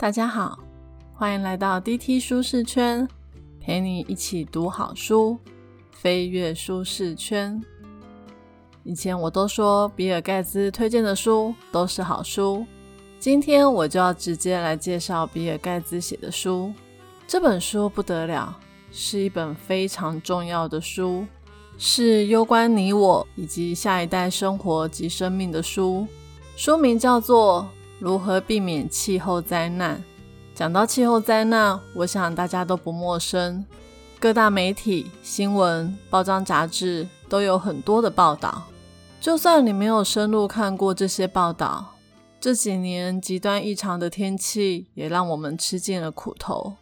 大家好，欢迎来到 DT 舒适圈，陪你一起读好书，飞跃舒适圈。以前我都说比尔盖茨推荐的书都是好书，今天我就要直接来介绍比尔盖茨写的书。这本书不得了，是一本非常重要的书，是攸关你我以及下一代生活及生命的书。书名叫做。如何避免气候灾难？讲到气候灾难，我想大家都不陌生。各大媒体、新闻、报章、杂志都有很多的报道。就算你没有深入看过这些报道，这几年极端异常的天气也让我们吃尽了苦头。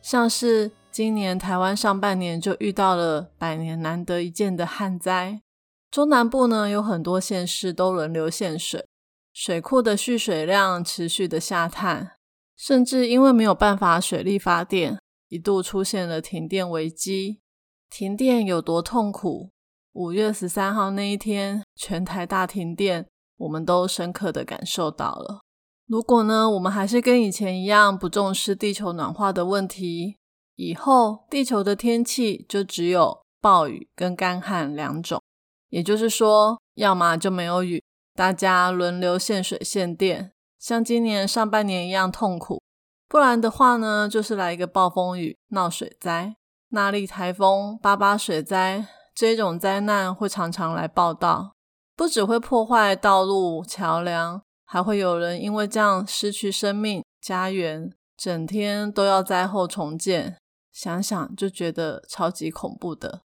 像是今年台湾上半年就遇到了百年难得一见的旱灾，中南部呢有很多县市都轮流限水。水库的蓄水量持续的下探，甚至因为没有办法水力发电，一度出现了停电危机。停电有多痛苦？五月十三号那一天，全台大停电，我们都深刻的感受到了。如果呢，我们还是跟以前一样不重视地球暖化的问题，以后地球的天气就只有暴雨跟干旱两种，也就是说，要么就没有雨。大家轮流限水限电，像今年上半年一样痛苦。不然的话呢，就是来一个暴风雨闹水灾，那莉台风、八八水灾这种灾难会常常来报道，不只会破坏道路桥梁，还会有人因为这样失去生命、家园，整天都要灾后重建。想想就觉得超级恐怖的。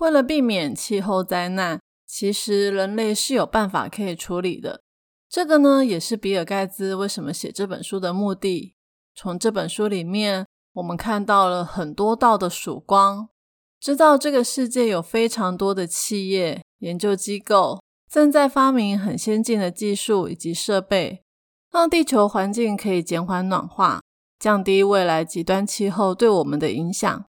为了避免气候灾难。其实人类是有办法可以处理的，这个呢也是比尔盖茨为什么写这本书的目的。从这本书里面，我们看到了很多道的曙光，知道这个世界有非常多的企业、研究机构正在发明很先进的技术以及设备，让地球环境可以减缓暖化，降低未来极端气候对我们的影响。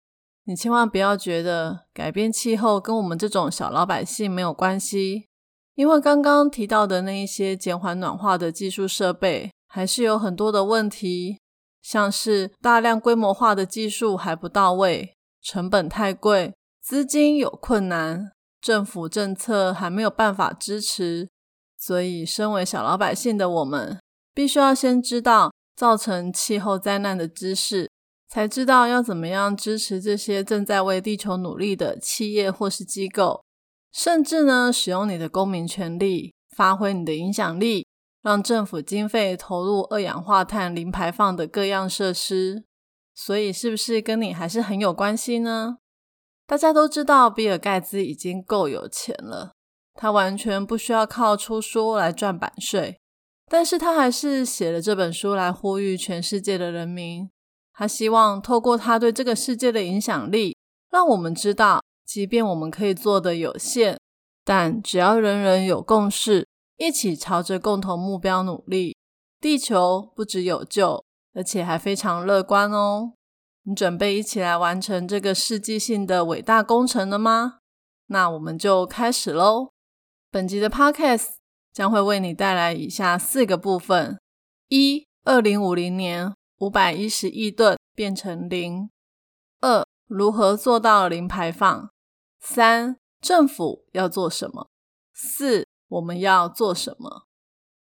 你千万不要觉得改变气候跟我们这种小老百姓没有关系，因为刚刚提到的那一些减缓暖化的技术设备，还是有很多的问题，像是大量规模化的技术还不到位，成本太贵，资金有困难，政府政策还没有办法支持，所以身为小老百姓的我们，必须要先知道造成气候灾难的知识。才知道要怎么样支持这些正在为地球努力的企业或是机构，甚至呢，使用你的公民权利，发挥你的影响力，让政府经费投入二氧化碳零排放的各样设施。所以，是不是跟你还是很有关系呢？大家都知道，比尔盖茨已经够有钱了，他完全不需要靠出书来赚版税，但是他还是写了这本书来呼吁全世界的人民。他希望透过他对这个世界的影响力，让我们知道，即便我们可以做的有限，但只要人人有共识，一起朝着共同目标努力，地球不只有救，而且还非常乐观哦。你准备一起来完成这个世纪性的伟大工程了吗？那我们就开始喽。本集的 Podcast 将会为你带来以下四个部分：一、二零五零年。五百一十亿吨变成零。二、如何做到零排放？三、政府要做什么？四、我们要做什么？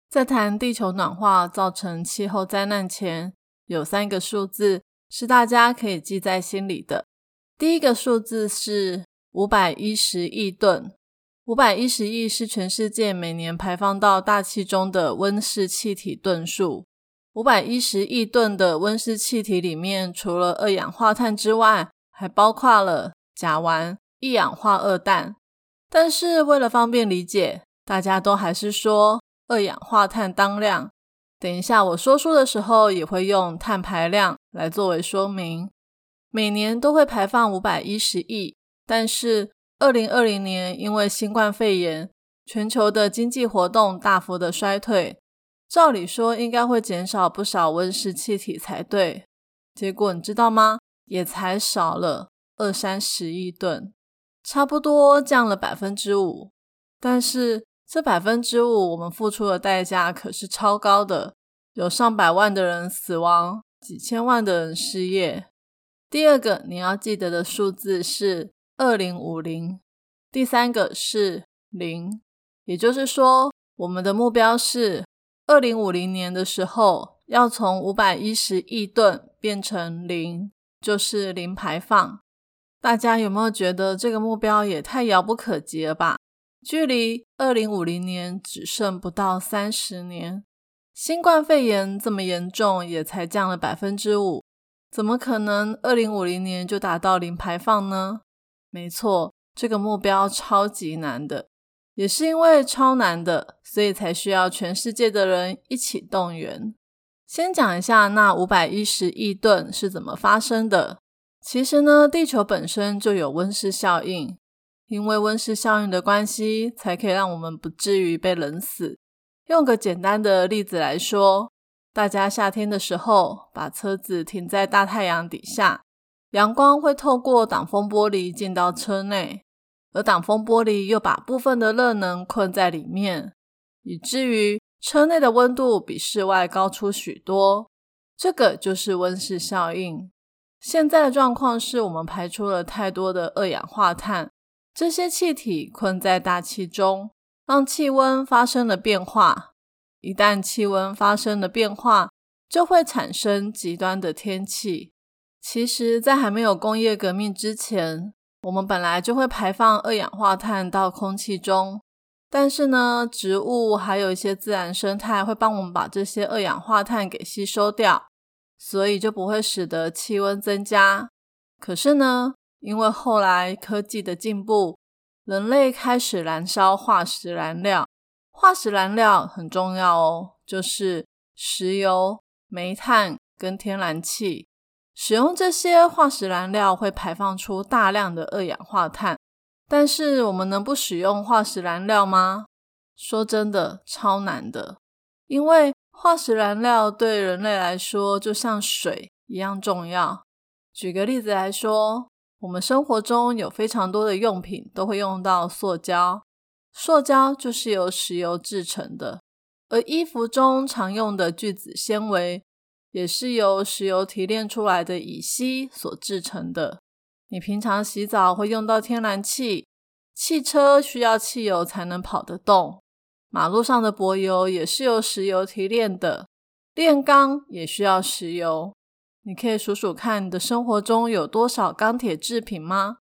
在谈地球暖化造成气候灾难前，有三个数字是大家可以记在心里的。第一个数字是五百一十亿吨。五百一十亿是全世界每年排放到大气中的温室气体吨数。五百一十亿吨的温室气体里面，除了二氧化碳之外，还包括了甲烷、一氧化二氮。但是为了方便理解，大家都还是说二氧化碳当量。等一下我说书的时候，也会用碳排量来作为说明。每年都会排放五百一十亿，但是二零二零年因为新冠肺炎，全球的经济活动大幅的衰退。照理说应该会减少不少温室气体才对，结果你知道吗？也才少了二三十亿吨，差不多降了百分之五。但是这百分之五我们付出的代价可是超高的，有上百万的人死亡，几千万的人失业。第二个你要记得的数字是二零五零，第三个是零，也就是说，我们的目标是二零五零年的时候要从五百一十亿吨变成零，就是零排放。大家有没有觉得这个目标也太遥不可及了吧？距离二零五零年只剩不到三十年，新冠肺炎这么严重，也才降了百分之五，怎么可能二零五零年就达到零排放呢？没错，这个目标超级难的，也是因为超难的，所以才需要全世界的人一起动员。先讲一下那五百一十亿吨是怎么发生的。其实呢，地球本身就有温室效应。因为温室效应的关系，才可以让我们不至于被冷死。用个简单的例子来说，大家夏天的时候把车子停在大太阳底下，阳光会透过挡风玻璃进到车内，而挡风玻璃又把部分的热能困在里面，以至于车内的温度比室外高出许多。这个就是温室效应。现在的状况是我们排出了太多的二氧化碳。这些气体困在大气中，让气温发生了变化。一旦气温发生了变化，就会产生极端的天气。其实，在还没有工业革命之前，我们本来就会排放二氧化碳到空气中。但是呢，植物还有一些自然生态会帮我们把这些二氧化碳给吸收掉，所以就不会使得气温增加。可是呢？因为后来科技的进步，人类开始燃烧化石燃料。化石燃料很重要哦，就是石油、煤炭跟天然气。使用这些化石燃料会排放出大量的二氧化碳。但是我们能不使用化石燃料吗？说真的，超难的。因为化石燃料对人类来说就像水一样重要。举个例子来说。我们生活中有非常多的用品都会用到塑胶，塑胶就是由石油制成的。而衣服中常用的聚酯纤维也是由石油提炼出来的乙烯所制成的。你平常洗澡会用到天然气，汽车需要汽油才能跑得动，马路上的柏油也是由石油提炼的，炼钢也需要石油。你可以数数看，你的生活中有多少钢铁制品吗？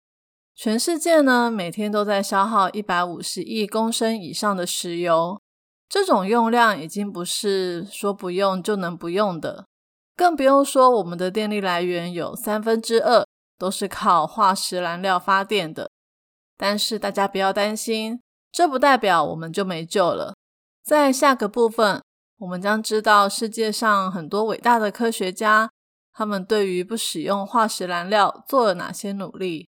全世界呢，每天都在消耗一百五十亿公升以上的石油，这种用量已经不是说不用就能不用的，更不用说我们的电力来源有三分之二都是靠化石燃料发电的。但是大家不要担心，这不代表我们就没救了。在下个部分，我们将知道世界上很多伟大的科学家。他们对于不使用化石燃料做了哪些努力？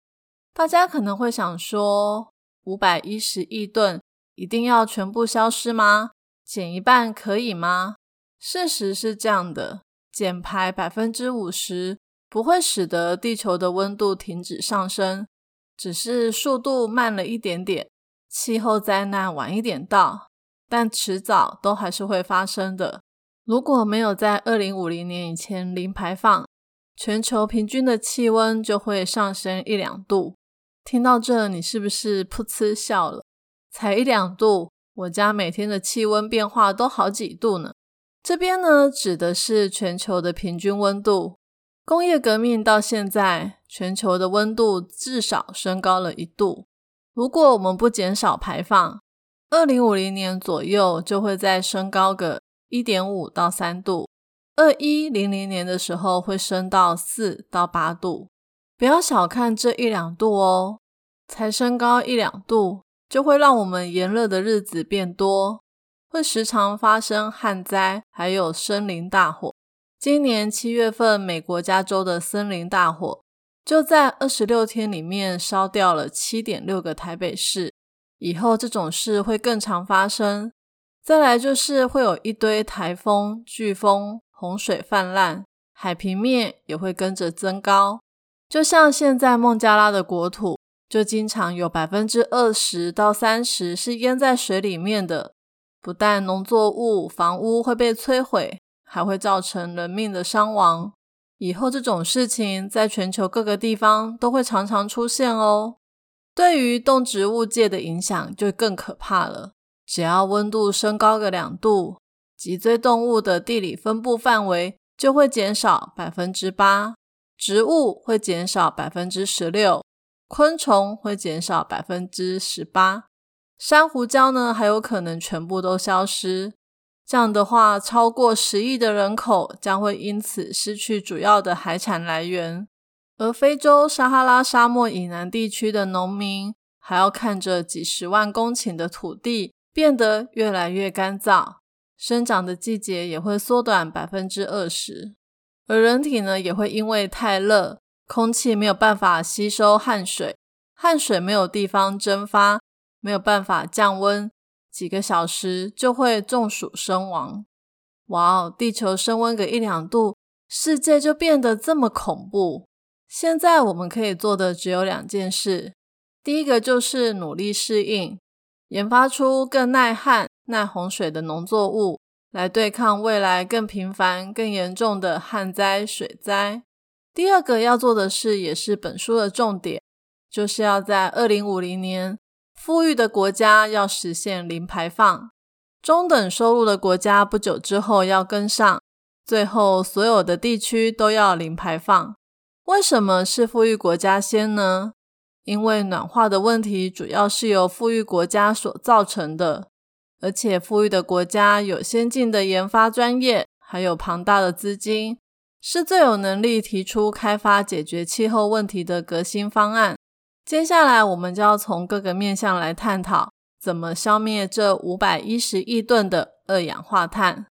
大家可能会想说，五百一十亿吨一定要全部消失吗？减一半可以吗？事实是这样的，减排百分之五十不会使得地球的温度停止上升，只是速度慢了一点点，气候灾难晚一点到，但迟早都还是会发生的。如果没有在二零五零年以前零排放，全球平均的气温就会上升一两度。听到这，你是不是噗呲笑了？才一两度，我家每天的气温变化都好几度呢。这边呢，指的是全球的平均温度。工业革命到现在，全球的温度至少升高了一度。如果我们不减少排放，二零五零年左右就会再升高个。一点五到三度，二一零零年的时候会升到四到八度。不要小看这一两度哦，才升高一两度，就会让我们炎热的日子变多，会时常发生旱灾，还有森林大火。今年七月份，美国加州的森林大火就在二十六天里面烧掉了七点六个台北市。以后这种事会更常发生。再来就是会有一堆台风、飓风、洪水泛滥，海平面也会跟着增高。就像现在孟加拉的国土，就经常有百分之二十到三十是淹在水里面的。不但农作物、房屋会被摧毁，还会造成人命的伤亡。以后这种事情在全球各个地方都会常常出现哦。对于动植物界的影响就更可怕了。只要温度升高个两度，脊椎动物的地理分布范围就会减少百分之八，植物会减少百分之十六，昆虫会减少百分之十八，珊瑚礁呢还有可能全部都消失。这样的话，超过十亿的人口将会因此失去主要的海产来源。而非洲撒哈拉沙漠以南地区的农民，还要看着几十万公顷的土地变得越来越干燥，生长的季节也会缩短百分之二十。而人体呢，也会因为太热，空气没有办法吸收汗水，汗水没有地方蒸发，没有办法降温，几个小时就会中暑身亡。哇哦，地球升温个一两度，世界就变得这么恐怖。现在我们可以做的只有两件事，第一个就是努力适应，研发出更耐旱、耐洪水的农作物，来对抗未来更频繁、更严重的旱灾、水灾。第二个要做的事，也是本书的重点，就是要在二零五零年，富裕的国家要实现零排放，中等收入的国家不久之后要跟上，最后所有的地区都要零排放。为什么是富裕国家先呢？因为暖化的问题主要是由富裕国家所造成的，而且富裕的国家有先进的研发专业，还有庞大的资金，是最有能力提出开发解决气候问题的革新方案。接下来，我们就要从各个面向来探讨，怎么消灭这五百一十亿吨的二氧化碳。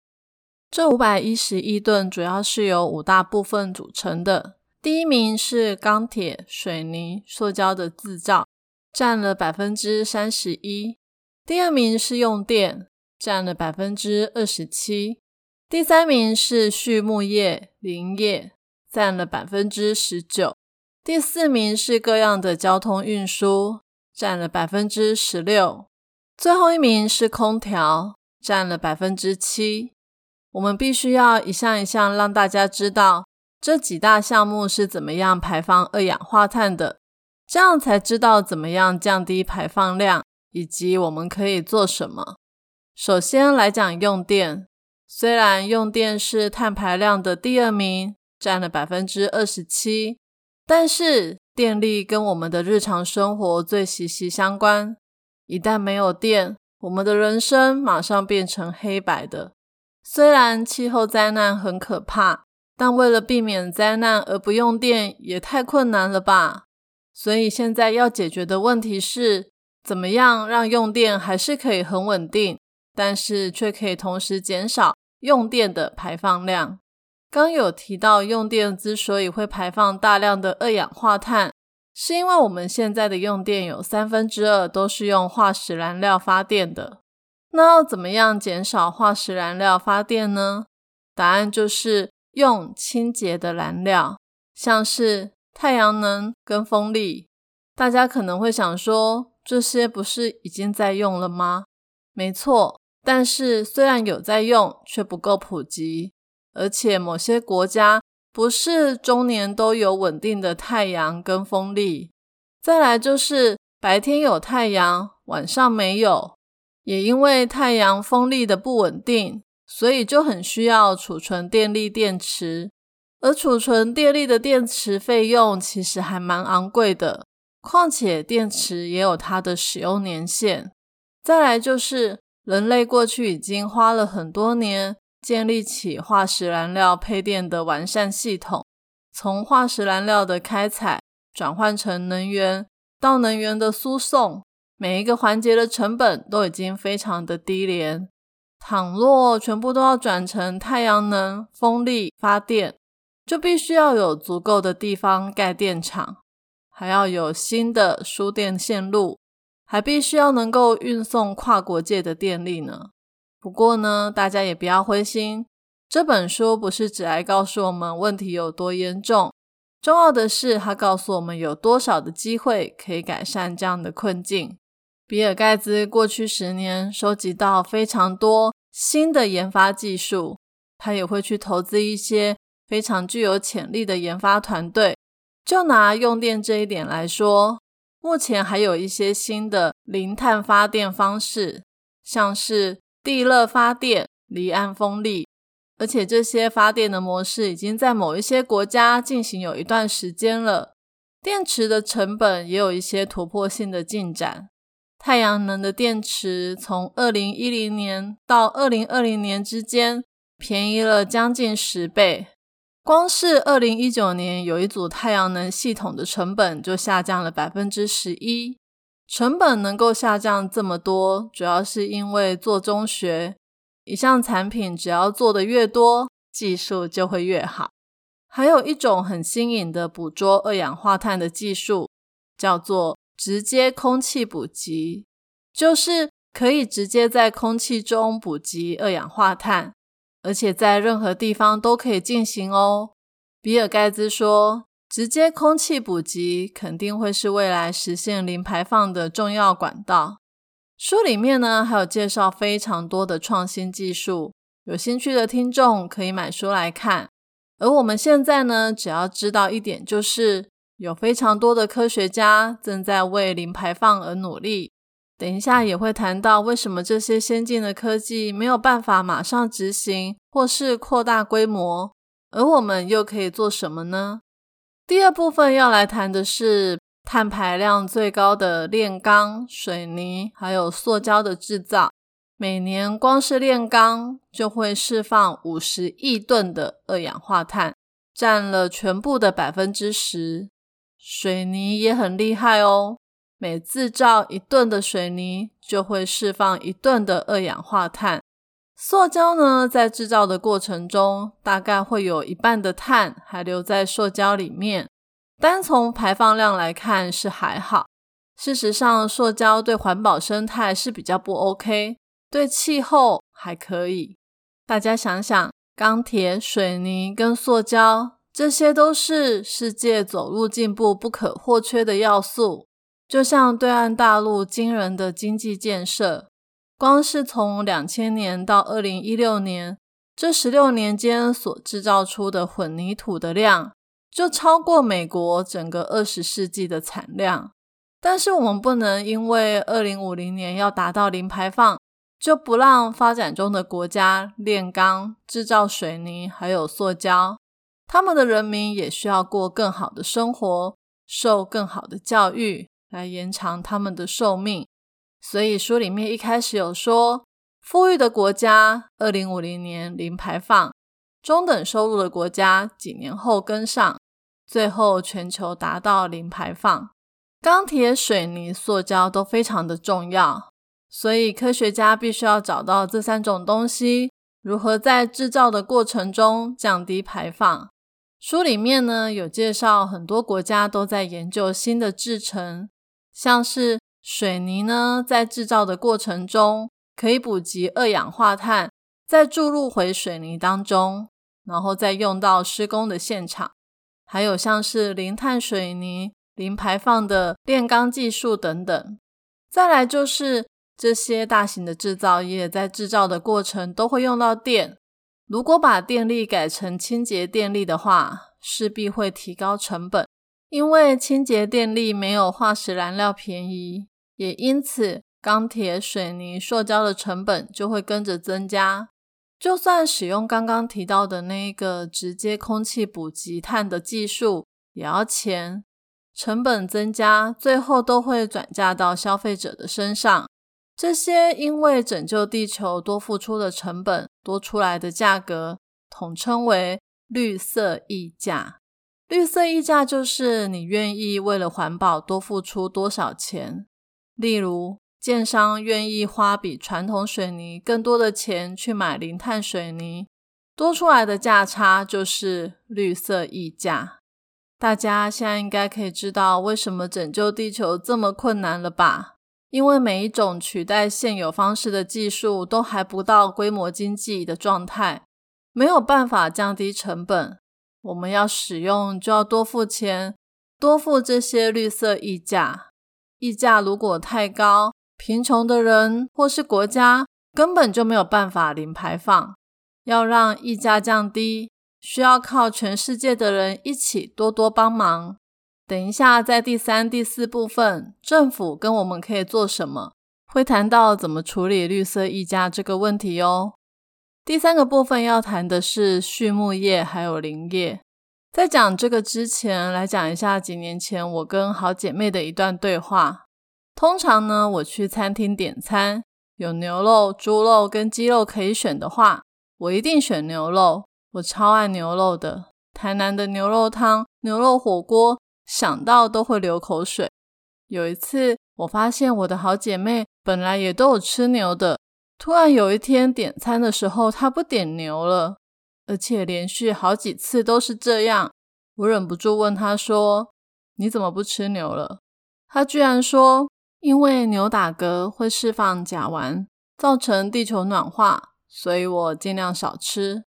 这五百一十亿吨主要是由五大部分组成的。第一名是钢铁、水泥、塑胶的制造，占了百分之三十一。第二名是用电，占了百分之二十七。第三名是畜牧业、林业，占了百分之十九。第四名是各样的交通运输，占了百分之十六。最后一名是空调，占了百分之七。我们必须要一项一项让大家知道。这几大项目是怎么样排放二氧化碳的？这样才知道怎么样降低排放量，以及我们可以做什么。首先来讲用电，虽然用电是碳排量的第二名，占了百分之二十七，但是电力跟我们的日常生活最息息相关。一旦没有电，我们的人生马上变成黑白的。虽然气候灾难很可怕。但为了避免灾难而不用电也太困难了吧？所以现在要解决的问题是，怎么样让用电还是可以很稳定，但是却可以同时减少用电的排放量。刚有提到，用电之所以会排放大量的二氧化碳，是因为我们现在的用电有三分之二都是用化石燃料发电的。那要怎么样减少化石燃料发电呢？答案就是。用清洁的燃料，像是太阳能跟风力。大家可能会想说，这些不是已经在用了吗？没错，但是虽然有在用，却不够普及，而且某些国家不是终年都有稳定的太阳跟风力。再来就是白天有太阳，晚上没有，也因为太阳风力的不稳定。所以就很需要储存电力电池，而储存电力的电池费用其实还蛮昂贵的。况且电池也有它的使用年限。再来就是人类过去已经花了很多年建立起化石燃料配电的完善系统，从化石燃料的开采转换成能源到能源的输送，每一个环节的成本都已经非常的低廉。倘若全部都要转成太阳能、风力发电，就必须要有足够的地方盖电厂，还要有新的输电线路，还必须要能够运送跨国界的电力呢。不过呢，大家也不要灰心，这本书不是只来告诉我们问题有多严重，重要的是它告诉我们有多少的机会可以改善这样的困境。比尔盖茨过去十年收集到非常多新的研发技术，他也会去投资一些非常具有潜力的研发团队。就拿用电这一点来说，目前还有一些新的零碳发电方式，像是地热发电、离岸风力，而且这些发电的模式已经在某一些国家进行有一段时间了。电池的成本也有一些突破性的进展。太阳能的电池从二零一零年到二零二零年之间便宜了将近十倍。光是二零一九年，有一组太阳能系统的成本就下降了百分之十一。成本能够下降这么多，主要是因为做中学，一项产品只要做的越多，技术就会越好。还有一种很新颖的捕捉二氧化碳的技术，叫做。直接空气补给，就是可以直接在空气中补给二氧化碳，而且在任何地方都可以进行哦。比尔盖茨说，直接空气补给肯定会是未来实现零排放的重要管道。书里面呢还有介绍非常多的创新技术，有兴趣的听众可以买书来看。而我们现在呢，只要知道一点就是。有非常多的科学家正在为零排放而努力。等一下也会谈到为什么这些先进的科技没有办法马上执行或是扩大规模，而我们又可以做什么呢？第二部分要来谈的是碳排量最高的炼钢、水泥还有塑胶的制造。每年光是炼钢就会释放五十亿吨的二氧化碳，占了全部的百分之十。水泥也很厉害哦，每制造一吨的水泥就会释放一吨的二氧化碳。塑胶呢，在制造的过程中，大概会有一半的碳还留在塑胶里面。单从排放量来看是还好，事实上，塑胶对环保生态是比较不 OK，对气候还可以。大家想想，钢铁、水泥跟塑胶。这些都是世界走入进步不可或缺的要素。就像对岸大陆惊人的经济建设，光是从两千年到二零一六年这十六年间所制造出的混凝土的量，就超过美国整个二十世纪的产量。但是我们不能因为二零五零年要达到零排放，就不让发展中的国家炼钢、制造水泥还有塑胶。他们的人民也需要过更好的生活，受更好的教育，来延长他们的寿命。所以书里面一开始有说，富裕的国家二零五零年零排放，中等收入的国家几年后跟上，最后全球达到零排放。钢铁、水泥、塑胶都非常的重要，所以科学家必须要找到这三种东西如何在制造的过程中降低排放。书里面呢有介绍，很多国家都在研究新的制成，像是水泥呢，在制造的过程中可以补给二氧化碳，再注入回水泥当中，然后再用到施工的现场。还有像是零碳水泥、零排放的炼钢技术等等。再来就是这些大型的制造业在制造的过程都会用到电。如果把电力改成清洁电力的话，势必会提高成本，因为清洁电力没有化石燃料便宜，也因此钢铁、水泥、塑胶的成本就会跟着增加。就算使用刚刚提到的那个直接空气补给碳的技术，也要钱，成本增加，最后都会转嫁到消费者的身上。这些因为拯救地球多付出的成本多出来的价格，统称为绿色溢价。绿色溢价就是你愿意为了环保多付出多少钱。例如，建商愿意花比传统水泥更多的钱去买零碳水泥，多出来的价差就是绿色溢价。大家现在应该可以知道为什么拯救地球这么困难了吧？因为每一种取代现有方式的技术都还不到规模经济的状态，没有办法降低成本。我们要使用就要多付钱，多付这些绿色溢价。溢价如果太高，贫穷的人或是国家根本就没有办法零排放。要让溢价降低，需要靠全世界的人一起多多帮忙。等一下，在第三、第四部分，政府跟我们可以做什么，会谈到怎么处理绿色溢价这个问题哦。第三个部分要谈的是畜牧业还有林业。在讲这个之前，来讲一下几年前我跟好姐妹的一段对话。通常呢，我去餐厅点餐，有牛肉、猪肉跟鸡肉可以选的话，我一定选牛肉。我超爱牛肉的，台南的牛肉汤、牛肉火锅。想到都会流口水。有一次，我发现我的好姐妹本来也都有吃牛的，突然有一天点餐的时候，她不点牛了，而且连续好几次都是这样。我忍不住问他说：“你怎么不吃牛了？”他居然说：“因为牛打嗝会释放甲烷，造成地球暖化，所以我尽量少吃。”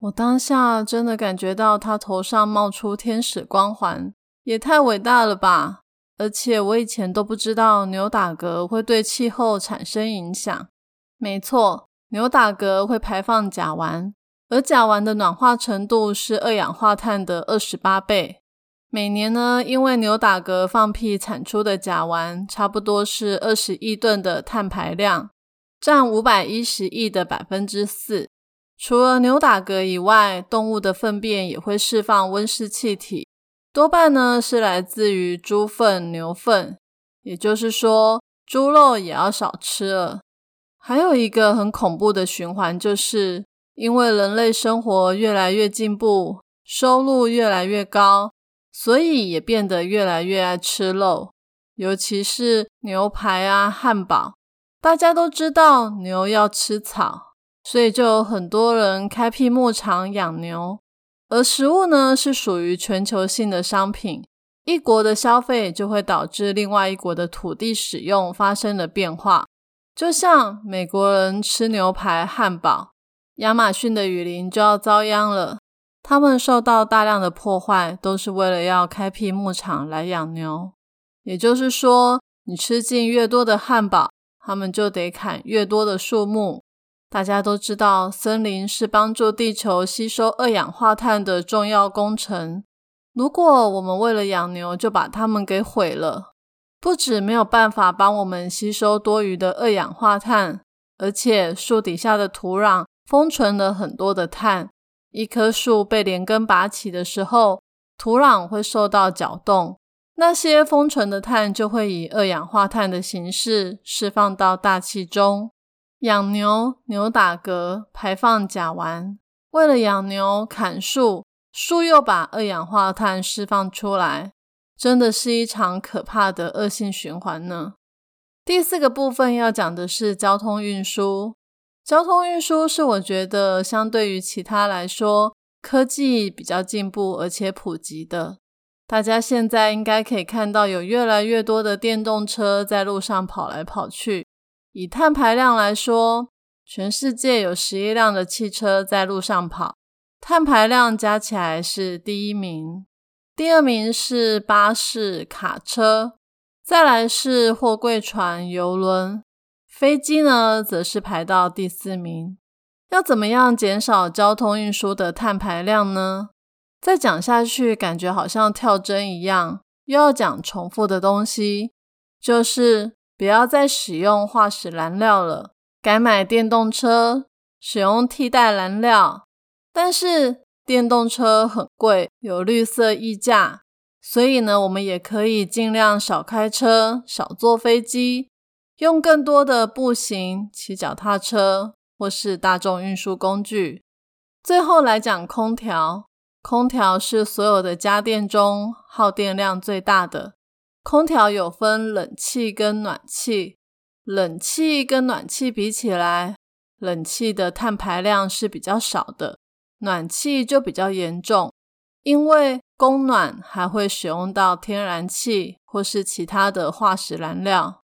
我当下真的感觉到他头上冒出天使光环。也太伟大了吧！而且我以前都不知道牛打嗝会对气候产生影响。没错，牛打嗝会排放甲烷，而甲烷的暖化程度是二氧化碳的二十八倍。每年呢，因为牛打嗝放屁产出的甲烷，差不多是二十亿吨的碳排量，占五百一十亿的百分之四。除了牛打嗝以外，动物的粪便也会释放温室气体。多半呢是来自于猪粪、牛粪，也就是说，猪肉也要少吃了。还有一个很恐怖的循环，就是因为人类生活越来越进步，收入越来越高，所以也变得越来越爱吃肉，尤其是牛排啊、汉堡。大家都知道牛要吃草，所以就有很多人开辟牧场养牛。而食物呢，是属于全球性的商品，一国的消费就会导致另外一国的土地使用发生了变化。就像美国人吃牛排、汉堡，亚马逊的雨林就要遭殃了。他们受到大量的破坏，都是为了要开辟牧场来养牛。也就是说，你吃进越多的汉堡，他们就得砍越多的树木。大家都知道，森林是帮助地球吸收二氧化碳的重要工程。如果我们为了养牛就把它们给毁了，不止没有办法帮我们吸收多余的二氧化碳，而且树底下的土壤封存了很多的碳。一棵树被连根拔起的时候，土壤会受到搅动，那些封存的碳就会以二氧化碳的形式释放到大气中。养牛，牛打嗝，排放甲烷。为了养牛，砍树，树又把二氧化碳释放出来，真的是一场可怕的恶性循环呢。第四个部分要讲的是交通运输。交通运输是我觉得相对于其他来说，科技比较进步而且普及的。大家现在应该可以看到，有越来越多的电动车在路上跑来跑去。以碳排量来说，全世界有十一辆的汽车在路上跑，碳排量加起来是第一名。第二名是巴士、卡车，再来是货柜船、游轮，飞机呢则是排到第四名。要怎么样减少交通运输的碳排量呢？再讲下去，感觉好像跳针一样，又要讲重复的东西，就是。不要再使用化石燃料了，改买电动车，使用替代燃料。但是电动车很贵，有绿色溢价，所以呢，我们也可以尽量少开车，少坐飞机，用更多的步行、骑脚踏车或是大众运输工具。最后来讲空调，空调是所有的家电中耗电量最大的。空调有分冷气跟暖气，冷气跟暖气比起来，冷气的碳排量是比较少的，暖气就比较严重，因为供暖还会使用到天然气或是其他的化石燃料。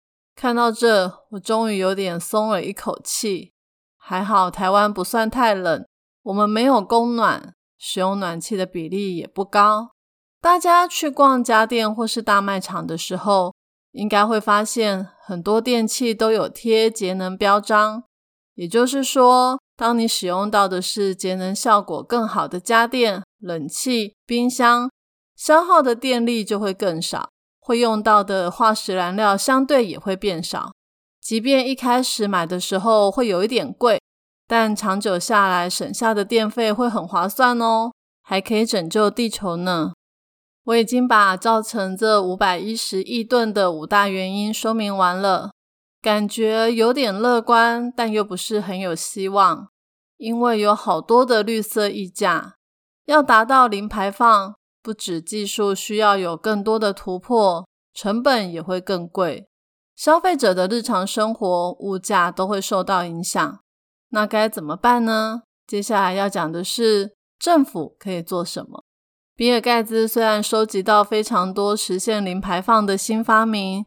看到这，我终于有点松了一口气。还好台湾不算太冷，我们没有供暖，使用暖气的比例也不高。大家去逛家电或是大卖场的时候，应该会发现很多电器都有贴节能标章，也就是说，当你使用到的是节能效果更好的家电、冷气、冰箱，消耗的电力就会更少，会用到的化石燃料相对也会变少。即便一开始买的时候会有一点贵，但长久下来省下的电费会很划算哦，还可以拯救地球呢。我已经把造成这五百一十亿吨的五大原因说明完了，感觉有点乐观，但又不是很有希望，因为有好多的绿色溢价，要达到零排放，不止技术需要有更多的突破，成本也会更贵，消费者的日常生活物价都会受到影响。那该怎么办呢？接下来要讲的是政府可以做什么。比尔盖茨虽然收集到非常多实现零排放的新发明，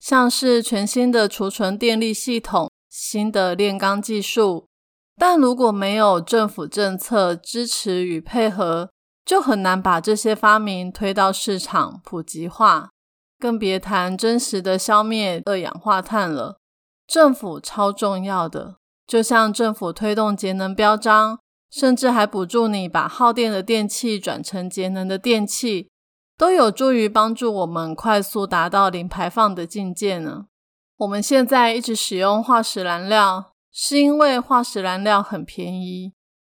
像是全新的储存电力系统、新的炼钢技术，但如果没有政府政策支持与配合，就很难把这些发明推到市场普及化，更别谈真实的消灭二氧化碳了。政府超重要的，就像政府推动节能标章。甚至还补助你把耗电的电器转成节能的电器，都有助于帮助我们快速达到零排放的境界呢。我们现在一直使用化石燃料，是因为化石燃料很便宜，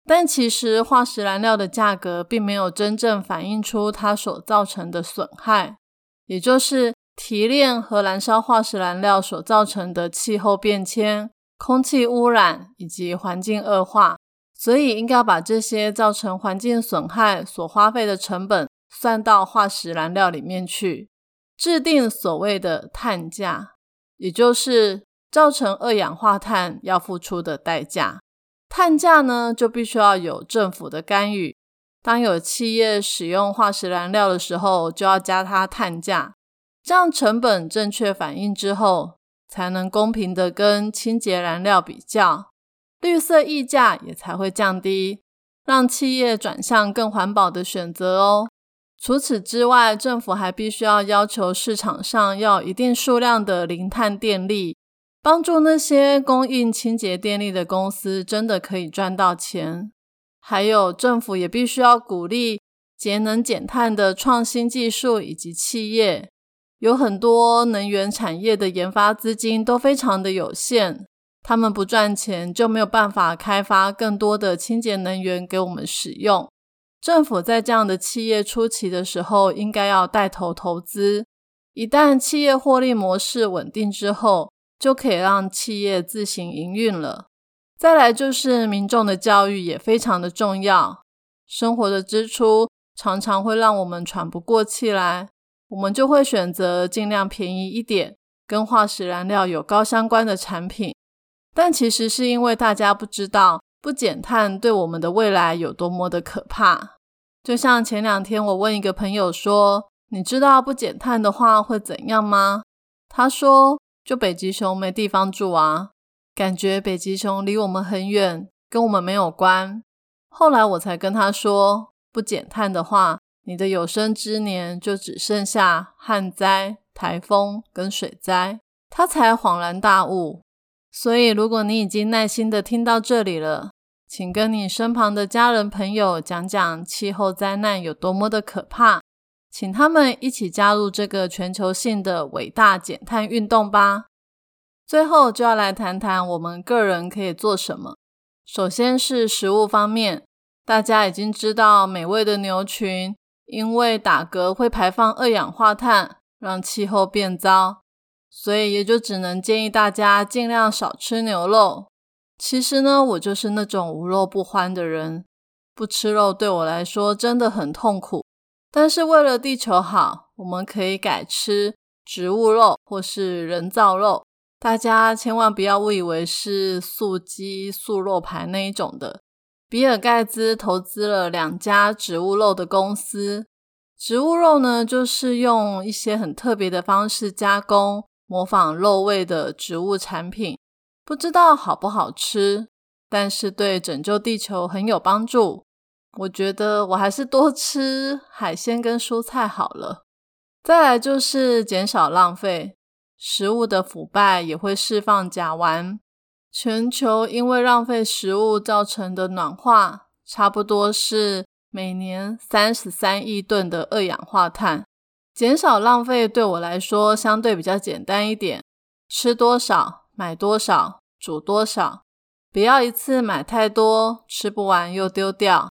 但其实化石燃料的价格并没有真正反映出它所造成的损害，也就是提炼和燃烧化石燃料所造成的气候变迁、空气污染以及环境恶化。所以应该把这些造成环境损害所花费的成本算到化石燃料里面去，制定所谓的碳价，也就是造成二氧化碳要付出的代价。碳价呢，就必须要有政府的干预。当有企业使用化石燃料的时候，就要加它碳价，这样成本正确反映之后，才能公平的跟清洁燃料比较。绿色溢价也才会降低，让企业转向更环保的选择哦。除此之外，政府还必须要要求市场上要一定数量的零碳电力，帮助那些供应清洁电力的公司真的可以赚到钱。还有，政府也必须要鼓励节能减碳的创新技术以及企业。有很多能源产业的研发资金都非常的有限。他们不赚钱，就没有办法开发更多的清洁能源给我们使用。政府在这样的企业初期的时候，应该要带头投资。一旦企业获利模式稳定之后，就可以让企业自行营运了。再来就是民众的教育也非常的重要。生活的支出常常会让我们喘不过气来，我们就会选择尽量便宜一点，跟化石燃料有高相关的产品。但其实是因为大家不知道不减碳对我们的未来有多么的可怕。就像前两天我问一个朋友说：“你知道不减碳的话会怎样吗？”他说：“就北极熊没地方住啊，感觉北极熊离我们很远，跟我们没有关。”后来我才跟他说：“不减碳的话，你的有生之年就只剩下旱灾、台风跟水灾。”他才恍然大悟。所以，如果你已经耐心的听到这里了，请跟你身旁的家人朋友讲讲气候灾难有多么的可怕，请他们一起加入这个全球性的伟大减碳运动吧。最后，就要来谈谈我们个人可以做什么。首先是食物方面，大家已经知道，美味的牛群因为打嗝会排放二氧化碳，让气候变糟。所以也就只能建议大家尽量少吃牛肉。其实呢，我就是那种无肉不欢的人，不吃肉对我来说真的很痛苦。但是为了地球好，我们可以改吃植物肉或是人造肉。大家千万不要误以为是素鸡、素肉排那一种的。比尔盖茨投资了两家植物肉的公司，植物肉呢就是用一些很特别的方式加工。模仿肉味的植物产品，不知道好不好吃，但是对拯救地球很有帮助。我觉得我还是多吃海鲜跟蔬菜好了。再来就是减少浪费，食物的腐败也会释放甲烷，全球因为浪费食物造成的暖化，差不多是每年三十三亿吨的二氧化碳。减少浪费对我来说相对比较简单一点，吃多少买多少，煮多少，不要一次买太多，吃不完又丢掉。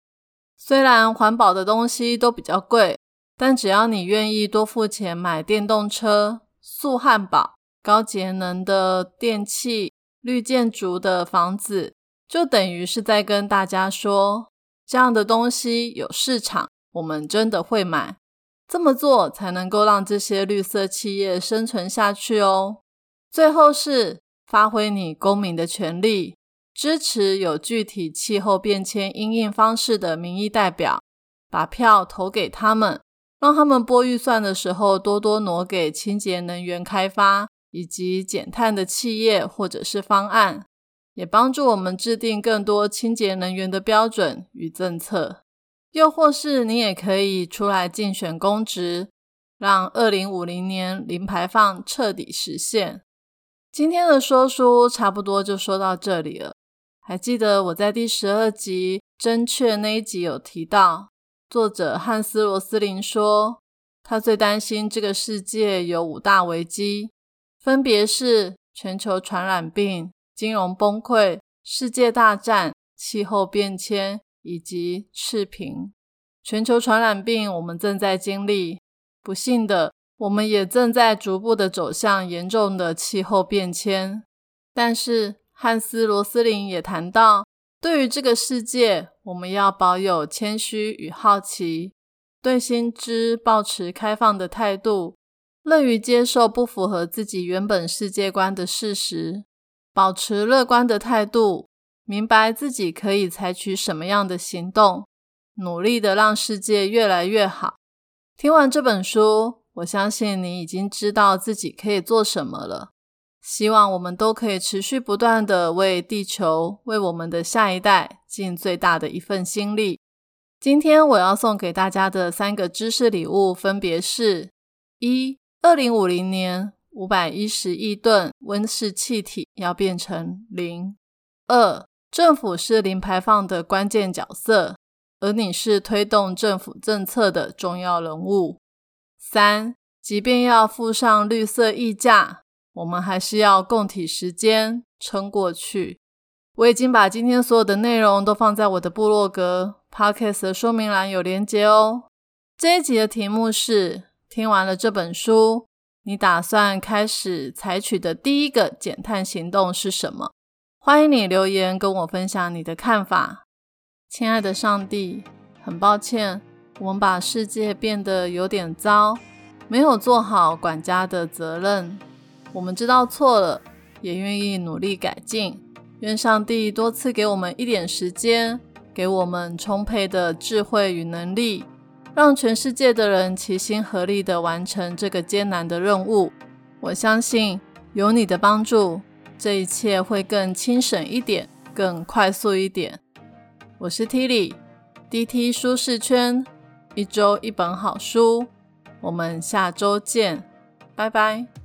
虽然环保的东西都比较贵，但只要你愿意多付钱买电动车、素汉堡、高节能的电器、绿建筑的房子，就等于是在跟大家说，这样的东西有市场，我们真的会买。这么做才能够让这些绿色企业生存下去哦。最后是发挥你公民的权利，支持有具体气候变迁因应方式的民意代表，把票投给他们，让他们拨预算的时候多多挪给清洁能源开发以及减碳的企业或者是方案，也帮助我们制定更多清洁能源的标准与政策。又或是你也可以出来竞选公职，让二零五零年零排放彻底实现。今天的说书差不多就说到这里了。还记得我在第十二集真确那一集有提到，作者汉斯罗斯林说，他最担心这个世界有五大危机，分别是全球传染病、金融崩溃、世界大战、气候变迁。以及赤贫，全球传染病我们正在经历。不幸的，我们也正在逐步的走向严重的气候变迁。但是，汉斯·罗斯林也谈到，对于这个世界，我们要保有谦虚与好奇，对新知保持开放的态度，乐于接受不符合自己原本世界观的事实，保持乐观的态度。明白自己可以采取什么样的行动，努力的让世界越来越好。听完这本书，我相信你已经知道自己可以做什么了。希望我们都可以持续不断的为地球、为我们的下一代尽最大的一份心力。今天我要送给大家的三个知识礼物，分别是：一、二零五零年五百一十亿吨温室气体要变成零；二。政府是零排放的关键角色，而你是推动政府政策的重要人物。三，即便要付上绿色溢价，我们还是要共体时间撑过去。我已经把今天所有的内容都放在我的部落格 Podcast 的说明栏有连接哦。这一集的题目是：听完了这本书，你打算开始采取的第一个减碳行动是什么？欢迎你留言跟我分享你的看法，亲爱的上帝，很抱歉，我们把世界变得有点糟，没有做好管家的责任。我们知道错了，也愿意努力改进。愿上帝多赐给我们一点时间，给我们充沛的智慧与能力，让全世界的人齐心合力的完成这个艰难的任务。我相信有你的帮助。这一切会更轻省一点，更快速一点。我是 Tilly，DT 舒适圈，一周一本好书，我们下周见，拜拜。